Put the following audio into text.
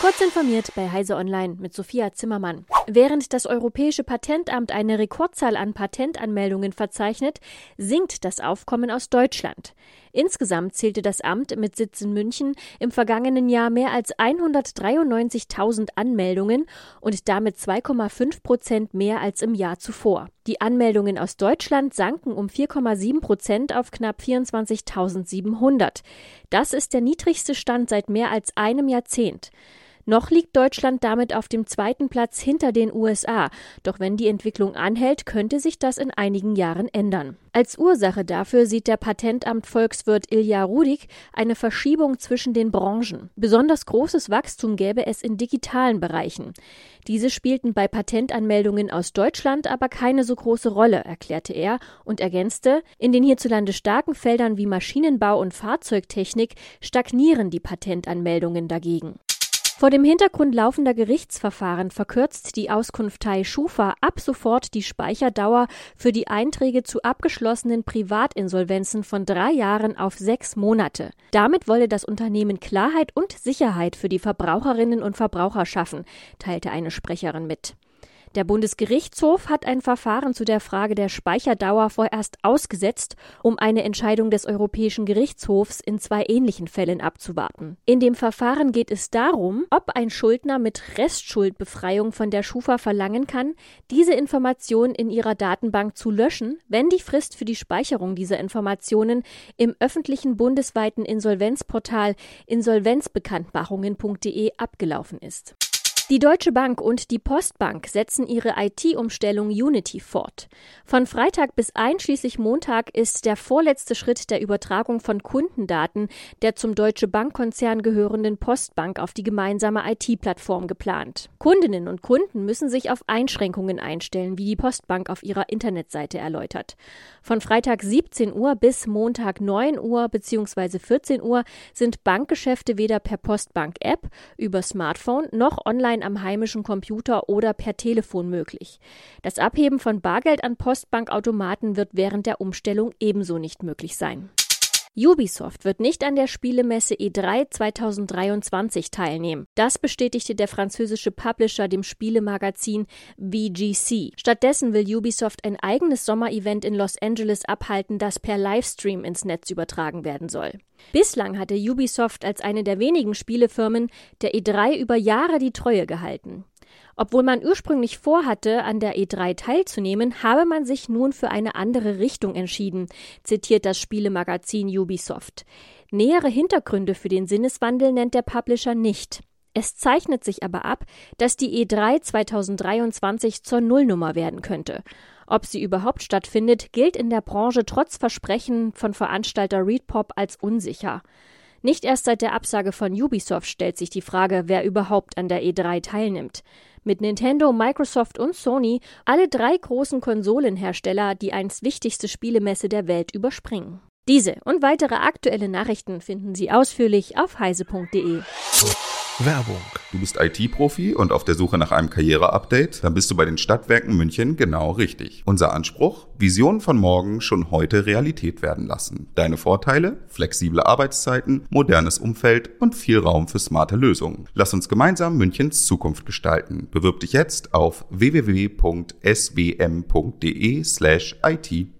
Kurz informiert bei Heise Online mit Sophia Zimmermann. Während das Europäische Patentamt eine Rekordzahl an Patentanmeldungen verzeichnet, sinkt das Aufkommen aus Deutschland. Insgesamt zählte das Amt mit Sitz in München im vergangenen Jahr mehr als 193.000 Anmeldungen und damit 2,5 Prozent mehr als im Jahr zuvor. Die Anmeldungen aus Deutschland sanken um 4,7 Prozent auf knapp 24.700. Das ist der niedrigste Stand seit mehr als einem Jahrzehnt. Noch liegt Deutschland damit auf dem zweiten Platz hinter den USA. Doch wenn die Entwicklung anhält, könnte sich das in einigen Jahren ändern. Als Ursache dafür sieht der Patentamt Volkswirt Ilja Rudik eine Verschiebung zwischen den Branchen. Besonders großes Wachstum gäbe es in digitalen Bereichen. Diese spielten bei Patentanmeldungen aus Deutschland aber keine so große Rolle, erklärte er und ergänzte, in den hierzulande starken Feldern wie Maschinenbau und Fahrzeugtechnik stagnieren die Patentanmeldungen dagegen. Vor dem Hintergrund laufender Gerichtsverfahren verkürzt die Auskunftei Schufa ab sofort die Speicherdauer für die Einträge zu abgeschlossenen Privatinsolvenzen von drei Jahren auf sechs Monate. Damit wolle das Unternehmen Klarheit und Sicherheit für die Verbraucherinnen und Verbraucher schaffen, teilte eine Sprecherin mit. Der Bundesgerichtshof hat ein Verfahren zu der Frage der Speicherdauer vorerst ausgesetzt, um eine Entscheidung des Europäischen Gerichtshofs in zwei ähnlichen Fällen abzuwarten. In dem Verfahren geht es darum, ob ein Schuldner mit Restschuldbefreiung von der Schufa verlangen kann, diese Informationen in ihrer Datenbank zu löschen, wenn die Frist für die Speicherung dieser Informationen im öffentlichen bundesweiten Insolvenzportal insolvenzbekanntmachungen.de abgelaufen ist. Die Deutsche Bank und die Postbank setzen ihre IT-Umstellung Unity fort. Von Freitag bis einschließlich Montag ist der vorletzte Schritt der Übertragung von Kundendaten der zum Deutsche Bankkonzern gehörenden Postbank auf die gemeinsame IT-Plattform geplant. Kundinnen und Kunden müssen sich auf Einschränkungen einstellen, wie die Postbank auf ihrer Internetseite erläutert. Von Freitag 17 Uhr bis Montag 9 Uhr bzw. 14 Uhr sind Bankgeschäfte weder per Postbank-App, über Smartphone noch online online am heimischen Computer oder per Telefon möglich. Das Abheben von Bargeld an Postbankautomaten wird während der Umstellung ebenso nicht möglich sein. Ubisoft wird nicht an der Spielemesse E3 2023 teilnehmen. Das bestätigte der französische Publisher dem Spielemagazin VGC. Stattdessen will Ubisoft ein eigenes Sommerevent in Los Angeles abhalten, das per Livestream ins Netz übertragen werden soll. Bislang hatte Ubisoft als eine der wenigen Spielefirmen der E3 über Jahre die Treue gehalten. Obwohl man ursprünglich vorhatte, an der E3 teilzunehmen, habe man sich nun für eine andere Richtung entschieden, zitiert das Spielemagazin Ubisoft. Nähere Hintergründe für den Sinneswandel nennt der Publisher nicht. Es zeichnet sich aber ab, dass die E3 2023 zur Nullnummer werden könnte. Ob sie überhaupt stattfindet, gilt in der Branche trotz Versprechen von Veranstalter Readpop als unsicher. Nicht erst seit der Absage von Ubisoft stellt sich die Frage, wer überhaupt an der E3 teilnimmt. Mit Nintendo, Microsoft und Sony alle drei großen Konsolenhersteller die einst wichtigste Spielemesse der Welt überspringen. Diese und weitere aktuelle Nachrichten finden Sie ausführlich auf heise.de. Werbung. Du bist IT-Profi und auf der Suche nach einem Karriereupdate? Dann bist du bei den Stadtwerken München genau richtig. Unser Anspruch? Visionen von morgen schon heute Realität werden lassen. Deine Vorteile? Flexible Arbeitszeiten, modernes Umfeld und viel Raum für smarte Lösungen. Lass uns gemeinsam Münchens Zukunft gestalten. Bewirb dich jetzt auf www.swm.de slash IT